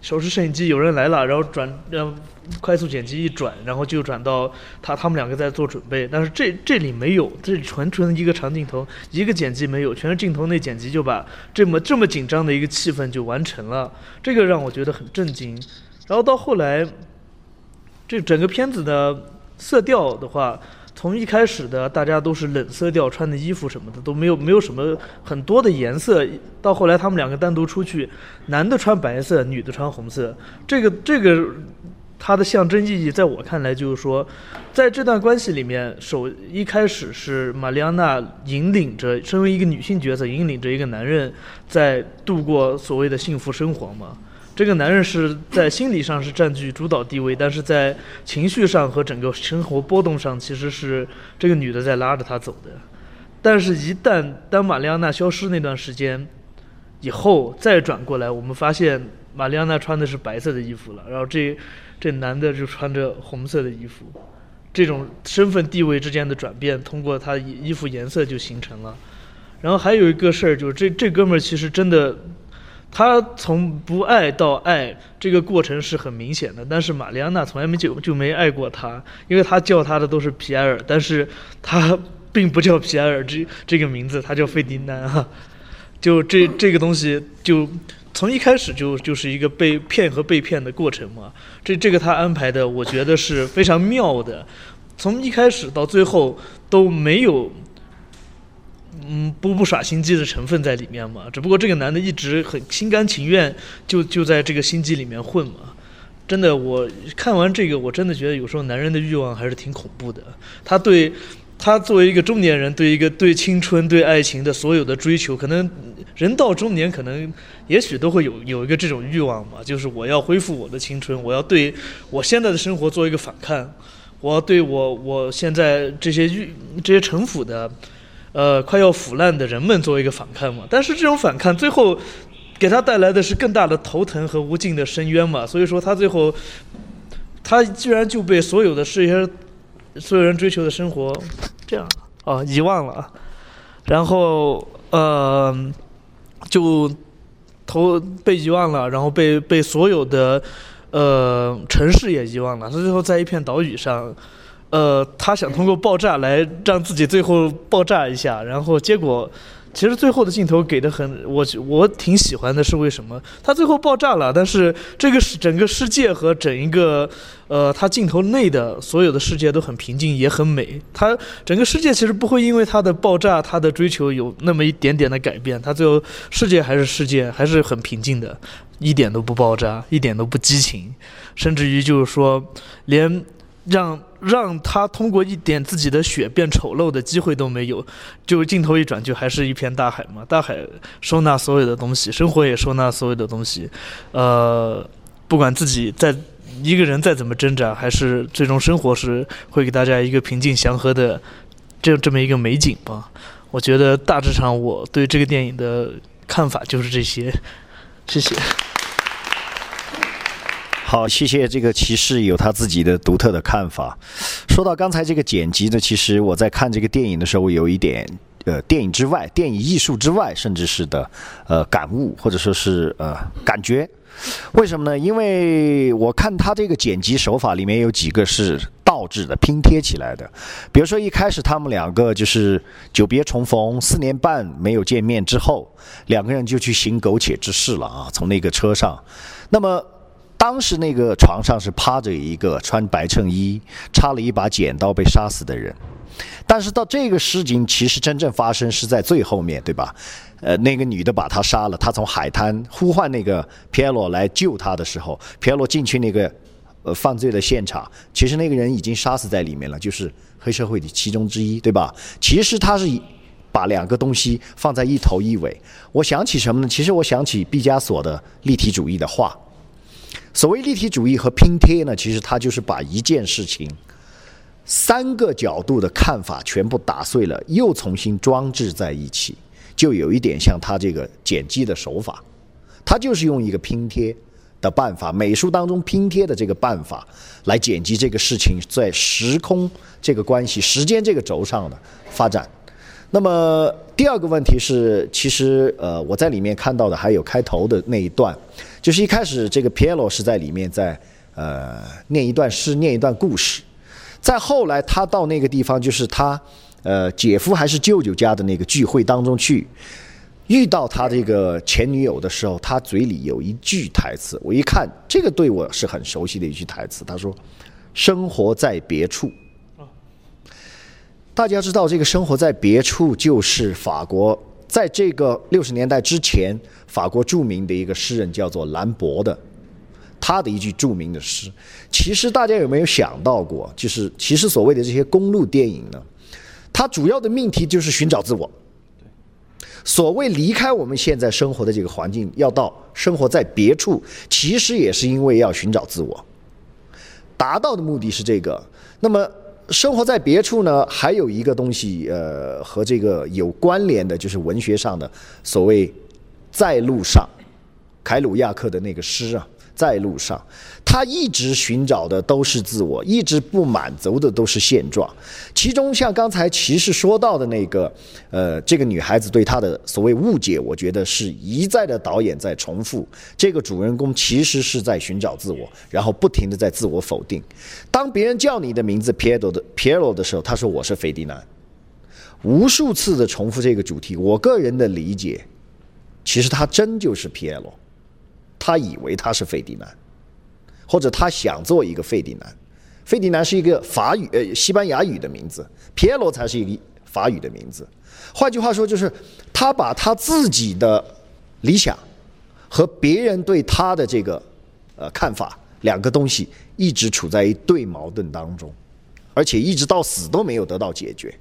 手持摄影机，有人来了，然后转，让快速剪辑一转，然后就转到他他们两个在做准备。但是这这里没有，这纯纯一个长镜头，一个剪辑没有，全是镜头内剪辑就把这么这么紧张的一个气氛就完成了。这个让我觉得很震惊。然后到后来，这整个片子的色调的话。从一开始的大家都是冷色调，穿的衣服什么的都没有，没有什么很多的颜色。到后来他们两个单独出去，男的穿白色，女的穿红色。这个这个，它的象征意义，在我看来就是说，在这段关系里面，首一开始是玛丽安娜引领着，身为一个女性角色，引领着一个男人在度过所谓的幸福生活嘛。这个男人是在心理上是占据主导地位，但是在情绪上和整个生活波动上，其实是这个女的在拉着他走的。但是，一旦当玛丽安娜消失那段时间以后，再转过来，我们发现玛丽安娜穿的是白色的衣服了，然后这这男的就穿着红色的衣服，这种身份地位之间的转变，通过他衣服颜色就形成了。然后还有一个事儿，就是这这哥们儿其实真的。他从不爱到爱这个过程是很明显的，但是玛丽安娜从来没就就没爱过他，因为他叫他的都是皮埃尔，但是他并不叫皮埃尔这这个名字，他叫费迪南哈，就这这个东西就从一开始就就是一个被骗和被骗的过程嘛，这这个他安排的我觉得是非常妙的，从一开始到最后都没有。嗯，不不耍心机的成分在里面嘛？只不过这个男的一直很心甘情愿，就就在这个心机里面混嘛。真的，我看完这个，我真的觉得有时候男人的欲望还是挺恐怖的。他对，他作为一个中年人，对一个对青春、对爱情的所有的追求，可能人到中年，可能也许都会有有一个这种欲望嘛，就是我要恢复我的青春，我要对我现在的生活做一个反抗，我要对我我现在这些欲这些城府的。呃，快要腐烂的人们作为一个反抗嘛，但是这种反抗最后给他带来的是更大的头疼和无尽的深渊嘛，所以说他最后他居然就被所有的这些所有人追求的生活这样啊遗忘了，然后呃就头被遗忘了，然后被被所有的呃城市也遗忘了，他最后在一片岛屿上。呃，他想通过爆炸来让自己最后爆炸一下，然后结果，其实最后的镜头给的很，我我挺喜欢的，是为什么？他最后爆炸了，但是这个是整个世界和整一个，呃，他镜头内的所有的世界都很平静，也很美。他整个世界其实不会因为他的爆炸，他的追求有那么一点点的改变，他最后世界还是世界，还是很平静的，一点都不爆炸，一点都不激情，甚至于就是说，连让。让他通过一点自己的血变丑陋的机会都没有，就镜头一转，就还是一片大海嘛。大海收纳所有的东西，生活也收纳所有的东西。呃，不管自己在一个人再怎么挣扎，还是最终生活是会给大家一个平静祥和的这这么一个美景吧。我觉得大致上我对这个电影的看法就是这些。谢谢。好，谢谢这个骑士有他自己的独特的看法。说到刚才这个剪辑呢，其实我在看这个电影的时候，有一点呃，电影之外、电影艺术之外，甚至是的呃感悟，或者说是呃感觉。为什么呢？因为我看他这个剪辑手法里面有几个是倒置的、拼贴起来的。比如说一开始他们两个就是久别重逢，四年半没有见面之后，两个人就去行苟且之事了啊，从那个车上，那么。当时那个床上是趴着一个穿白衬衣、插了一把剪刀被杀死的人，但是到这个事情其实真正发生是在最后面对吧？呃，那个女的把他杀了，他从海滩呼唤那个皮埃罗来救他的时候，皮埃罗进去那个呃犯罪的现场，其实那个人已经杀死在里面了，就是黑社会的其中之一对吧？其实他是把两个东西放在一头一尾。我想起什么呢？其实我想起毕加索的立体主义的画。所谓立体主义和拼贴呢，其实它就是把一件事情三个角度的看法全部打碎了，又重新装置在一起，就有一点像他这个剪辑的手法，他就是用一个拼贴的办法，美术当中拼贴的这个办法来剪辑这个事情在时空这个关系、时间这个轴上的发展。那么第二个问题是，其实呃，我在里面看到的还有开头的那一段。就是一开始，这个皮耶罗是在里面在呃念一段诗，念一段故事。再后来，他到那个地方，就是他呃姐夫还是舅舅家的那个聚会当中去，遇到他这个前女友的时候，他嘴里有一句台词，我一看，这个对我是很熟悉的一句台词。他说：“生活在别处。”大家知道，这个生活在别处就是法国。在这个六十年代之前，法国著名的一个诗人叫做兰博的，他的一句著名的诗，其实大家有没有想到过？就是其实所谓的这些公路电影呢，它主要的命题就是寻找自我。所谓离开我们现在生活的这个环境，要到生活在别处，其实也是因为要寻找自我，达到的目的是这个。那么。生活在别处呢，还有一个东西，呃，和这个有关联的，就是文学上的所谓“在路上”，凯鲁亚克的那个诗啊。在路上，他一直寻找的都是自我，一直不满足的都是现状。其中，像刚才骑士说到的那个，呃，这个女孩子对他的所谓误解，我觉得是一再的导演在重复。这个主人公其实是在寻找自我，然后不停的在自我否定。当别人叫你的名字 Piero 的 Piero 的时候，他说我是费迪南。无数次的重复这个主题，我个人的理解，其实他真就是 Piero。他以为他是费迪南，或者他想做一个费迪南。费迪南是一个法语呃西班牙语的名字，皮耶罗才是一个法语的名字。换句话说，就是他把他自己的理想和别人对他的这个呃看法两个东西一直处在一对矛盾当中，而且一直到死都没有得到解决。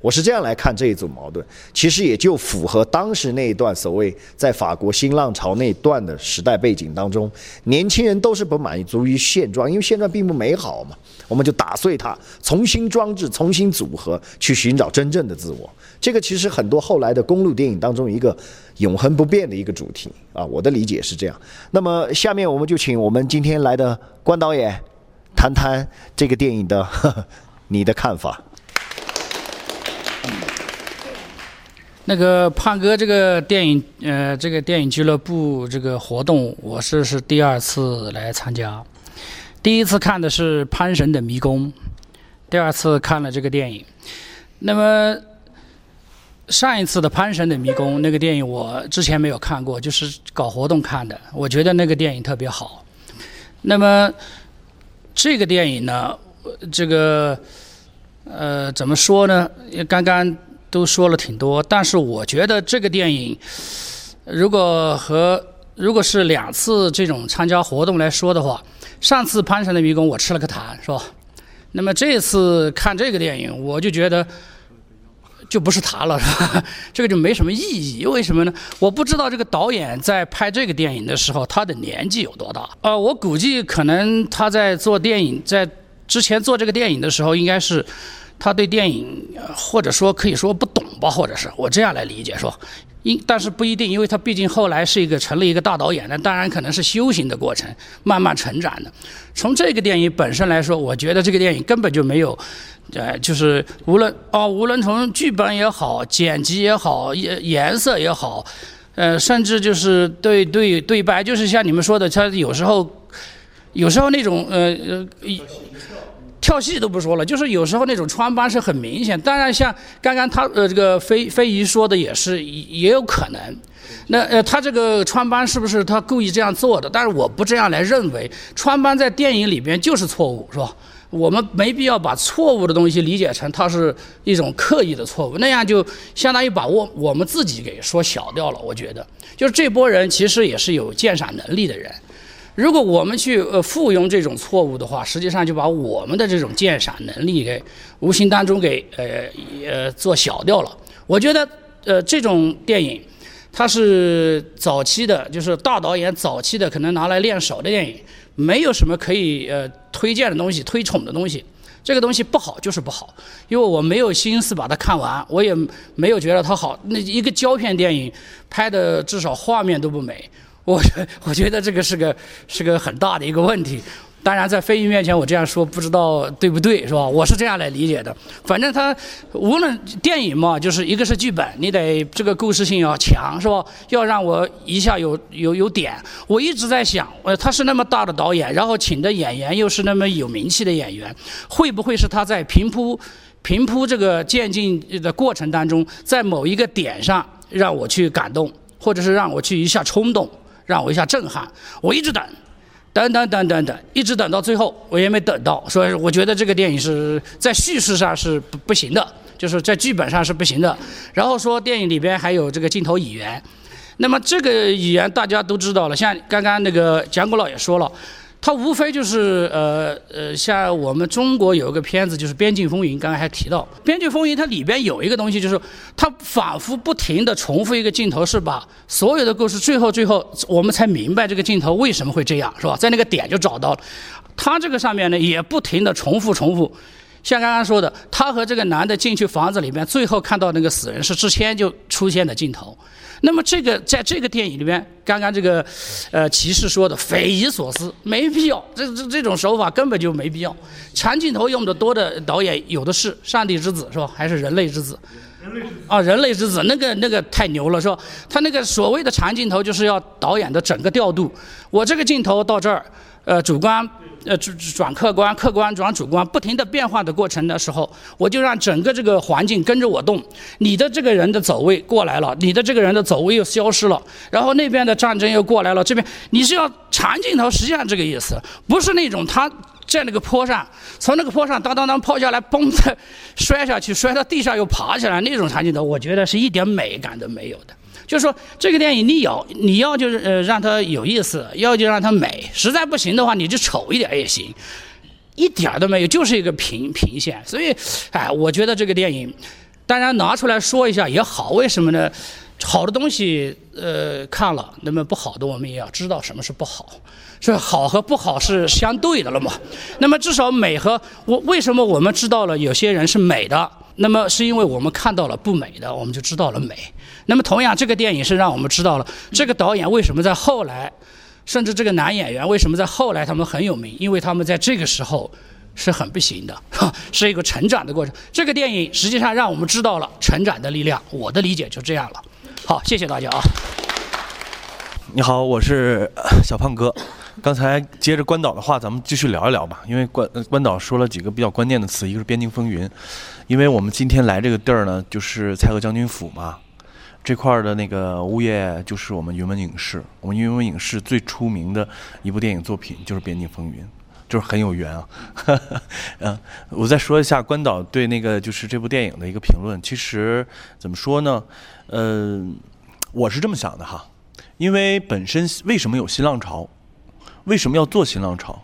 我是这样来看这一组矛盾，其实也就符合当时那一段所谓在法国新浪潮那段的时代背景当中，年轻人都是不满足于现状，因为现状并不美好嘛，我们就打碎它，重新装置，重新组合，去寻找真正的自我。这个其实很多后来的公路电影当中一个永恒不变的一个主题啊，我的理解是这样。那么下面我们就请我们今天来的关导演谈谈这个电影的你的看法。那个胖哥这个电影，呃，这个电影俱乐部这个活动，我是是第二次来参加。第一次看的是《潘神的迷宫》，第二次看了这个电影。那么上一次的《潘神的迷宫》那个电影我之前没有看过，就是搞活动看的，我觉得那个电影特别好。那么这个电影呢，这个呃怎么说呢？刚刚都说了挺多，但是我觉得这个电影如果和如果是两次这种参加活动来说的话，上次《潘神的迷宫》我吃了个痰，是吧？那么这次看这个电影，我就觉得就不是他了，是吧？这个就没什么意义。为什么呢？我不知道这个导演在拍这个电影的时候，他的年纪有多大。呃，我估计可能他在做电影，在之前做这个电影的时候，应该是他对电影或者说可以说不懂吧，或者是我这样来理解，是吧？因但是不一定，因为他毕竟后来是一个成了一个大导演，那当然可能是修行的过程，慢慢成长的。从这个电影本身来说，我觉得这个电影根本就没有，呃，就是无论哦，无论从剧本也好，剪辑也好，颜颜色也好，呃，甚至就是对对对白，就是像你们说的，他有时候有时候那种呃呃。跳戏都不说了，就是有时候那种穿帮是很明显。当然，像刚刚他呃这个飞飞鱼说的也是也有可能。那呃他这个穿帮是不是他故意这样做的？但是我不这样来认为，穿帮在电影里边就是错误，是吧？我们没必要把错误的东西理解成它是一种刻意的错误，那样就相当于把我我们自己给说小掉了。我觉得，就是这波人其实也是有鉴赏能力的人。如果我们去呃附庸这种错误的话，实际上就把我们的这种鉴赏能力给无形当中给呃呃做小掉了。我觉得呃这种电影，它是早期的，就是大导演早期的可能拿来练手的电影，没有什么可以呃推荐的东西、推崇的东西。这个东西不好就是不好，因为我没有心思把它看完，我也没有觉得它好。那一个胶片电影拍的至少画面都不美。我我觉得这个是个是个很大的一个问题，当然在飞鱼面前我这样说不知道对不对是吧？我是这样来理解的。反正他无论电影嘛，就是一个是剧本，你得这个故事性要强是吧？要让我一下有有有点。我一直在想，呃，他是那么大的导演，然后请的演员又是那么有名气的演员，会不会是他在平铺平铺这个渐进的过程当中，在某一个点上让我去感动，或者是让我去一下冲动？让我一下震撼，我一直等，等等等等等，一直等到最后，我也没等到。所以我觉得这个电影是在叙事上是不不行的，就是在剧本上是不行的。然后说电影里边还有这个镜头语言，那么这个语言大家都知道了，像刚刚那个蒋国老也说了。它无非就是呃呃，像我们中国有一个片子就是《边境风云》，刚才还提到《边境风云》，它里边有一个东西，就是它反复不停地重复一个镜头，是把所有的故事最后最后我们才明白这个镜头为什么会这样，是吧？在那个点就找到了。它这个上面呢也不停地重复重复，像刚刚说的，他和这个男的进去房子里面，最后看到那个死人是之前就出现的镜头。那么这个在这个电影里面，刚刚这个，呃，骑士说的匪夷所思，没必要，这这这种手法根本就没必要。长镜头用的多的导演有的是，《上帝之子》是吧？还是《人类之子》？啊，《人类之子》那个那个太牛了是吧？他那个所谓的长镜头就是要导演的整个调度。我这个镜头到这儿，呃，主观。呃，转转客观，客观转主观，不停的变化的过程的时候，我就让整个这个环境跟着我动。你的这个人的走位过来了，你的这个人的走位又消失了，然后那边的战争又过来了，这边你是要长镜头，实际上这个意思，不是那种他在那个坡上，从那个坡上当当当抛下来，嘣的摔下去，摔到地上又爬起来那种长镜头，我觉得是一点美感都没有的。就是说，这个电影你有你要就是呃让它有意思，要就让它美。实在不行的话，你就丑一点也行，一点都没有，就是一个平平线。所以，哎，我觉得这个电影，当然拿出来说一下也好。为什么呢？好的东西呃看了，那么不好的我们也要知道什么是不好，是好和不好是相对的了嘛。那么至少美和我为什么我们知道了有些人是美的？那么是因为我们看到了不美的，我们就知道了美。那么同样，这个电影是让我们知道了这个导演为什么在后来，甚至这个男演员为什么在后来他们很有名，因为他们在这个时候是很不行的，是一个成长的过程。这个电影实际上让我们知道了成长的力量。我的理解就这样了。好，谢谢大家啊。你好，我是呃小胖哥。刚才接着关导的话，咱们继续聊一聊吧。因为关呃关导说了几个比较关键的词，一个是边境风云，因为我们今天来这个地儿呢，就是蔡锷将军府嘛，这块的那个物业就是我们云门影视，我们云门影视最出名的一部电影作品就是《边境风云》，就是很有缘啊。嗯，我再说一下关导对那个就是这部电影的一个评论。其实怎么说呢？呃，我是这么想的哈。因为本身为什么有新浪潮？为什么要做新浪潮？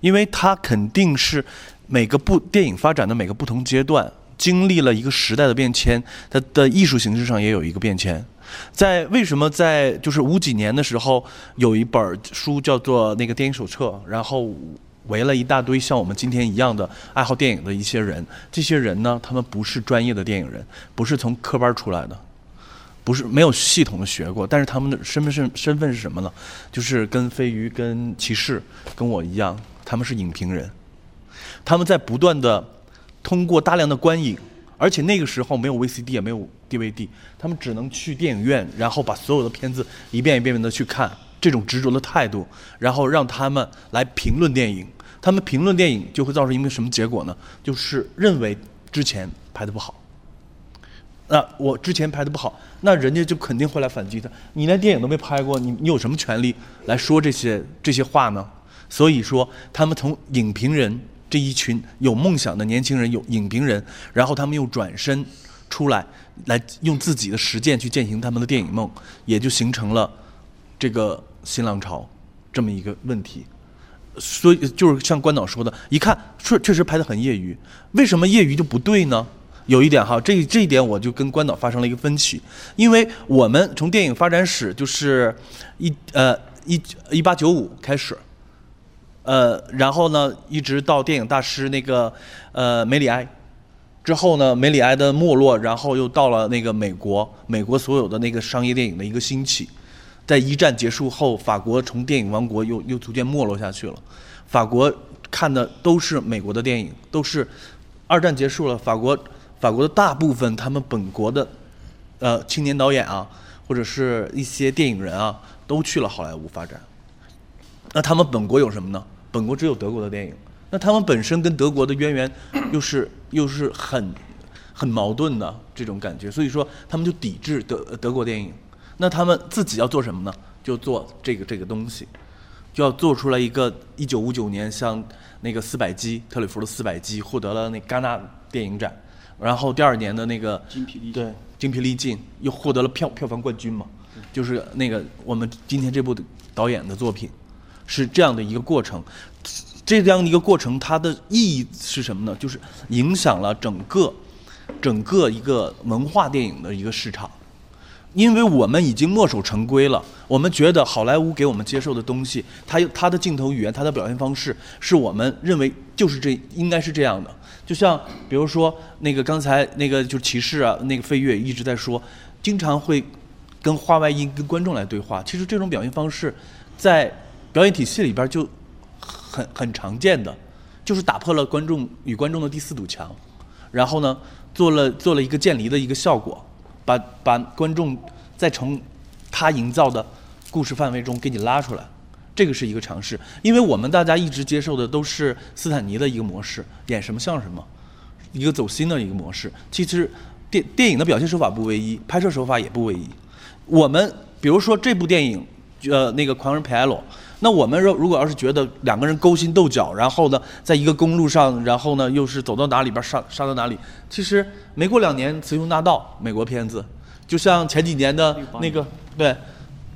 因为它肯定是每个部电影发展的每个不同阶段经历了一个时代的变迁，它的艺术形式上也有一个变迁。在为什么在就是五几年的时候有一本书叫做那个电影手册，然后围了一大堆像我们今天一样的爱好电影的一些人，这些人呢，他们不是专业的电影人，不是从科班出来的。不是没有系统的学过，但是他们的身份是身份是什么呢？就是跟飞鱼、跟骑士、跟我一样，他们是影评人。他们在不断的通过大量的观影，而且那个时候没有 VCD 也没有 DVD，他们只能去电影院，然后把所有的片子一遍一遍遍的去看。这种执着的态度，然后让他们来评论电影。他们评论电影就会造成一个什么结果呢？就是认为之前拍的不好。那我之前拍的不好，那人家就肯定会来反击他。你连电影都没拍过，你你有什么权利来说这些这些话呢？所以说，他们从影评人这一群有梦想的年轻人，有影评人，然后他们又转身出来，来用自己的实践去践行他们的电影梦，也就形成了这个新浪潮这么一个问题。所以就是像关导说的，一看确确实拍的很业余，为什么业余就不对呢？有一点哈，这这一点我就跟关导发生了一个分歧，因为我们从电影发展史就是一呃一一八九五开始，呃，然后呢一直到电影大师那个呃梅里埃之后呢，梅里埃的没落，然后又到了那个美国，美国所有的那个商业电影的一个兴起，在一战结束后，法国从电影王国又又逐渐没落下去了，法国看的都是美国的电影，都是二战结束了，法国。法国的大部分他们本国的，呃，青年导演啊，或者是一些电影人啊，都去了好莱坞发展。那他们本国有什么呢？本国只有德国的电影。那他们本身跟德国的渊源又是又是很很矛盾的这种感觉，所以说他们就抵制德德国电影。那他们自己要做什么呢？就做这个这个东西，就要做出来一个一九五九年像那个四百击特里弗的四百击获得了那戛纳电影展。然后第二年的那个精疲力尽，对精疲力尽又获得了票票房冠军嘛，就是那个我们今天这部导演的作品，是这样的一个过程，这样的一个过程它的意义是什么呢？就是影响了整个整个一个文化电影的一个市场，因为我们已经墨守成规了，我们觉得好莱坞给我们接受的东西，它它的镜头语言，它的表现方式，是我们认为就是这应该是这样的。就像比如说那个刚才那个就骑士啊，那个飞跃一直在说，经常会跟话外音跟观众来对话。其实这种表现方式，在表演体系里边就很很常见的，就是打破了观众与观众的第四堵墙，然后呢做了做了一个渐离的一个效果，把把观众再从他营造的故事范围中给你拉出来。这个是一个尝试，因为我们大家一直接受的都是斯坦尼的一个模式，演什么像什么，一个走心的一个模式。其实电电影的表现手法不唯一，拍摄手法也不唯一。我们比如说这部电影，呃，那个《狂人皮埃罗》，那我们如如果要是觉得两个人勾心斗角，然后呢，在一个公路上，然后呢又是走到哪里边杀杀到哪里，其实没过两年，《雌雄大盗》美国片子，就像前几年的那个对，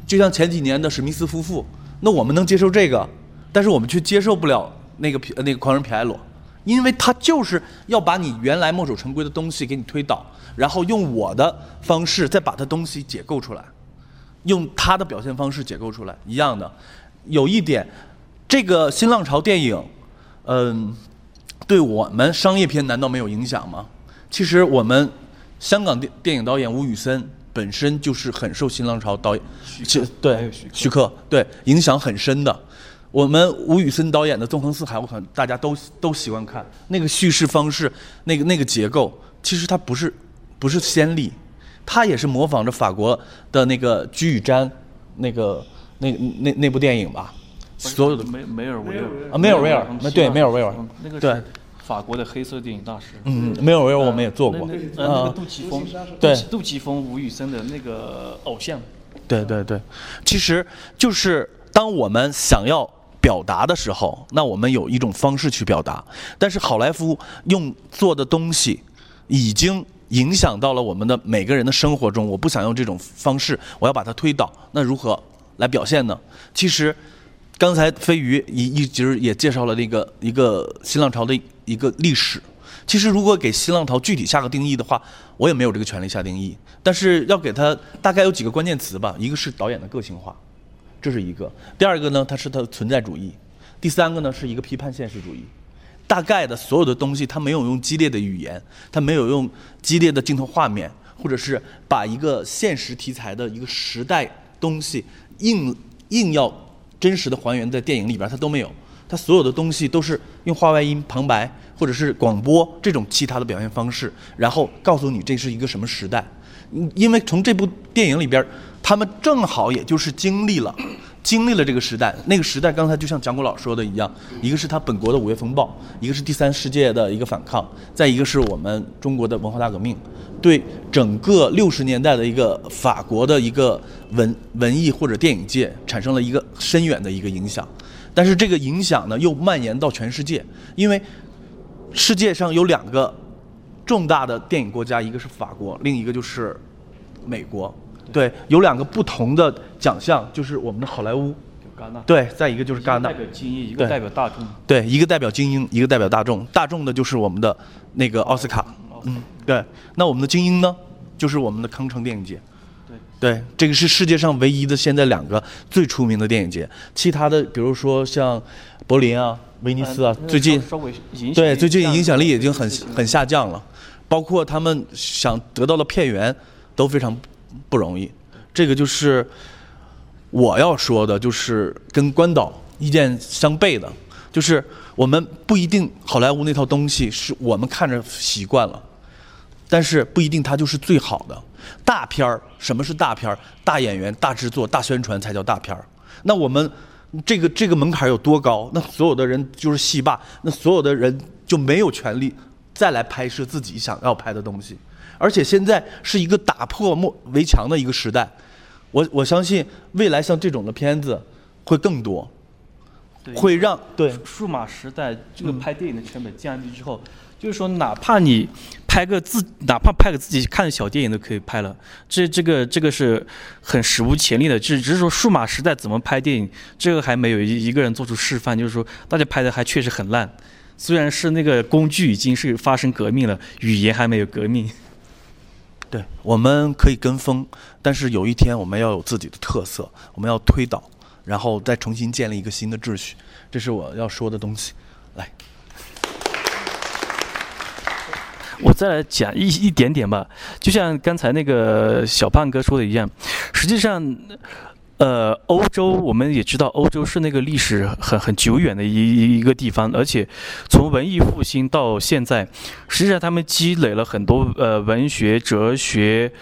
就像前几年的史密斯夫妇。那我们能接受这个，但是我们却接受不了那个皮那个狂人皮埃罗，因为他就是要把你原来墨守成规的东西给你推倒，然后用我的方式再把它东西解构出来，用他的表现方式解构出来一样的。有一点，这个新浪潮电影，嗯，对我们商业片难道没有影响吗？其实我们香港电电影导演吴宇森。本身就是很受新浪潮导演，对徐克对影响很深的。我们吴宇森导演的《纵横四海》，我可能大家都都喜欢看。那个叙事方式，那个那个结构，其实它不是不是先例，它也是模仿着法国的那个居与瞻那个那那那部电影吧，所有的梅梅尔维尔啊梅尔维尔那对梅尔维尔嗯那个对法国的黑色电影大师。嗯，梅尔维尔我们也做过呃那啊个杜琪峰，对杜琪峰、吴宇森的那个偶像。对对对，其实就是当我们想要表达的时候，那我们有一种方式去表达，但是好莱坞用做的东西已经影响到了我们的每个人的生活中。我不想用这种方式，我要把它推倒，那如何来表现呢？其实。刚才飞鱼一一直也介绍了那个一个新浪潮的一个历史。其实如果给新浪潮具体下个定义的话，我也没有这个权利下定义。但是要给它大概有几个关键词吧，一个是导演的个性化，这是一个；第二个呢，它是它的存在主义；第三个呢，是一个批判现实主义。大概的所有的东西，它没有用激烈的语言，它没有用激烈的镜头画面，或者是把一个现实题材的一个时代东西硬硬要真实的还原在电影里边，它都没有。它所有的东西都是用话外音、旁白或者是广播这种其他的表现方式，然后告诉你这是一个什么时代。嗯因为从这部电影里边，他们正好也就是经历了，经历了这个时代。那个时代，刚才就像蒋古老说的一样，一个是他本国的五月风暴，一个是第三世界的一个反抗，再一个是我们中国的文化大革命，对整个六十年代的一个法国的一个文文艺或者电影界产生了一个深远的一个影响。但是这个影响呢，又蔓延到全世界，因为世界上有两个重大的电影国家，一个是法国，另一个就是美国。对，有两个不同的奖项，就是我们的好莱坞，戛纳，对，再一个就是戛纳。代，表精英，一个对代表大众。对，一个代表精英，一个代表大众。大众的就是我们的那个奥斯卡，嗯，对。那我们的精英呢，就是我们的康城电影节。对。对，这个是世界上唯一的现在两个最出名的电影节，其他的比如说像柏林啊、威尼斯啊，呃最近稍稍微影响对最近影响力已经很很下降了，包括他们想得到的片源都非常不容易。这个就是我要说的，就是跟关岛意见相悖的，就是我们不一定好莱坞那套东西是我们看着习惯了，但是不一定它就是最好的。大片儿，什么是大片儿？大演员、大制作、大宣传才叫大片儿。那我们这个这个门槛有多高？那所有的人就是戏霸，那所有的人就没有权利再来拍摄自己想要拍的东西。而且现在是一个打破幕围墙的一个时代，我我相信未来像这种的片子会更多，会让对数码时代这个嗯拍电影的成本降低之后，就是说哪怕你拍个自，哪怕拍个自己看的小电影都可以拍了。这这个这个是很史无前例的，只只是说数码时代怎么拍电影，这个还没有一一个人做出示范，就是说大家拍的还确实很烂。虽然是那个工具已经是发生革命了，语言还没有革命。对，我们可以跟风，但是有一天我们要有自己的特色，我们要推倒，然后再重新建立一个新的秩序，这是我要说的东西。来，我再来讲一一点点吧，就像刚才那个小胖哥说的一样，实际上，呃，欧洲我们也知道，欧洲是那个历史很很久远的一一个地方，而且从文艺复兴到现在，实际上他们积累了很多呃文学、哲学。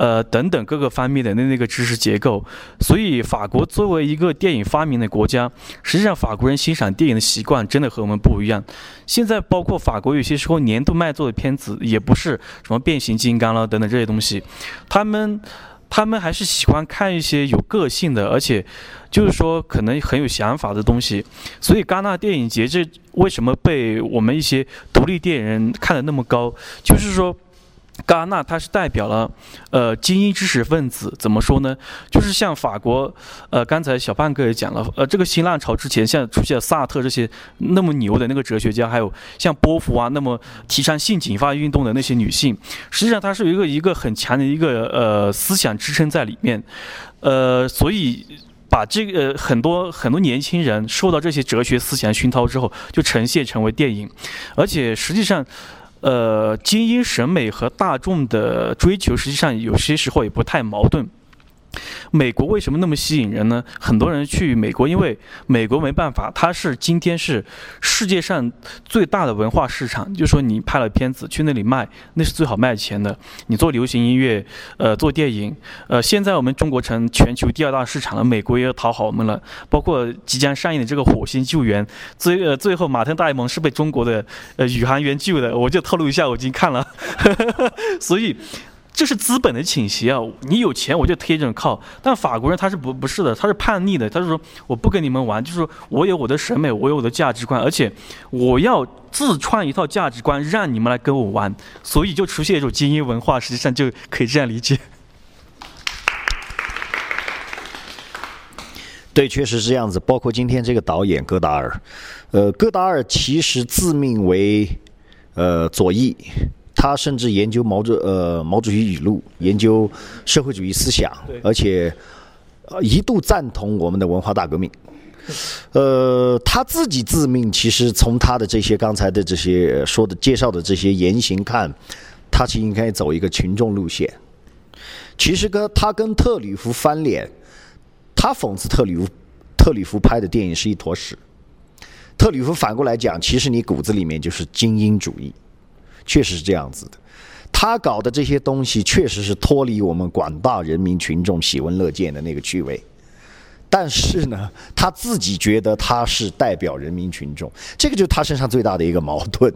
呃，等等各个方面的那那个知识结构，所以法国作为一个电影发明的国家，实际上法国人欣赏电影的习惯真的和我们不一样。现在包括法国有些时候年度卖座的片子，也不是什么变形金刚了等等这些东西，他们他们还是喜欢看一些有个性的，而且就是说可能很有想法的东西。所以戛纳电影节这为什么被我们一些独立电影人看得那么高，就是说。戛纳它是代表了，呃，精英知识分子。怎么说呢？就是像法国，呃，刚才小胖哥也讲了，呃，这个新浪潮之前，像出现了萨特这些那么牛的那个哲学家，还有像波伏啊，那么提倡性警发运动的那些女性，实际上它是有一个一个很强的一个呃思想支撑在里面，呃，所以。把这个、很多很多年轻人受到这些哲学思想熏陶之后，就呈现成为电影，而且实际上，呃，精英审美和大众的追求，实际上有些时候也不太矛盾。美国为什么那么吸引人呢？很多人去美国，因为美国没办法，它是今天是世界上最大的文化市场。就说你拍了片子去那里卖，那是最好卖钱的。你做流行音乐，呃，做电影，呃，现在我们中国成全球第二大市场了，美国也要讨好我们了。包括即将上映的这个《火星救援》，最呃最后马特·戴蒙是被中国的呃宇航员救的，我就透露一下，我已经看了，所以。这是资本的倾斜啊！你有钱我就贴这种靠，但法国人他是不不是的，他是叛逆的，他是说我不跟你们玩，就是说我有我的审美，我有我的价值观，而且我要自创一套价值观，让你们来跟我玩，所以就出现一种精英文化，实际上就可以这样理解。对，确实是这样子。包括今天这个导演戈达尔，呃，戈达尔其实自命为呃左翼。他甚至研究毛主呃毛主席语录，研究社会主义思想，而且一度赞同我们的文化大革命。呃，他自己自命，其实从他的这些刚才的这些说的介绍的这些言行看，他是应该走一个群众路线。其实跟他跟特里弗翻脸，他讽刺特里弗特里弗拍的电影是一坨屎。特里弗反过来讲，其实你骨子里面就是精英主义。确实是这样子的，他搞的这些东西确实是脱离我们广大人民群众喜闻乐见的那个趣味，但是呢，他自己觉得他是代表人民群众，这个就是他身上最大的一个矛盾。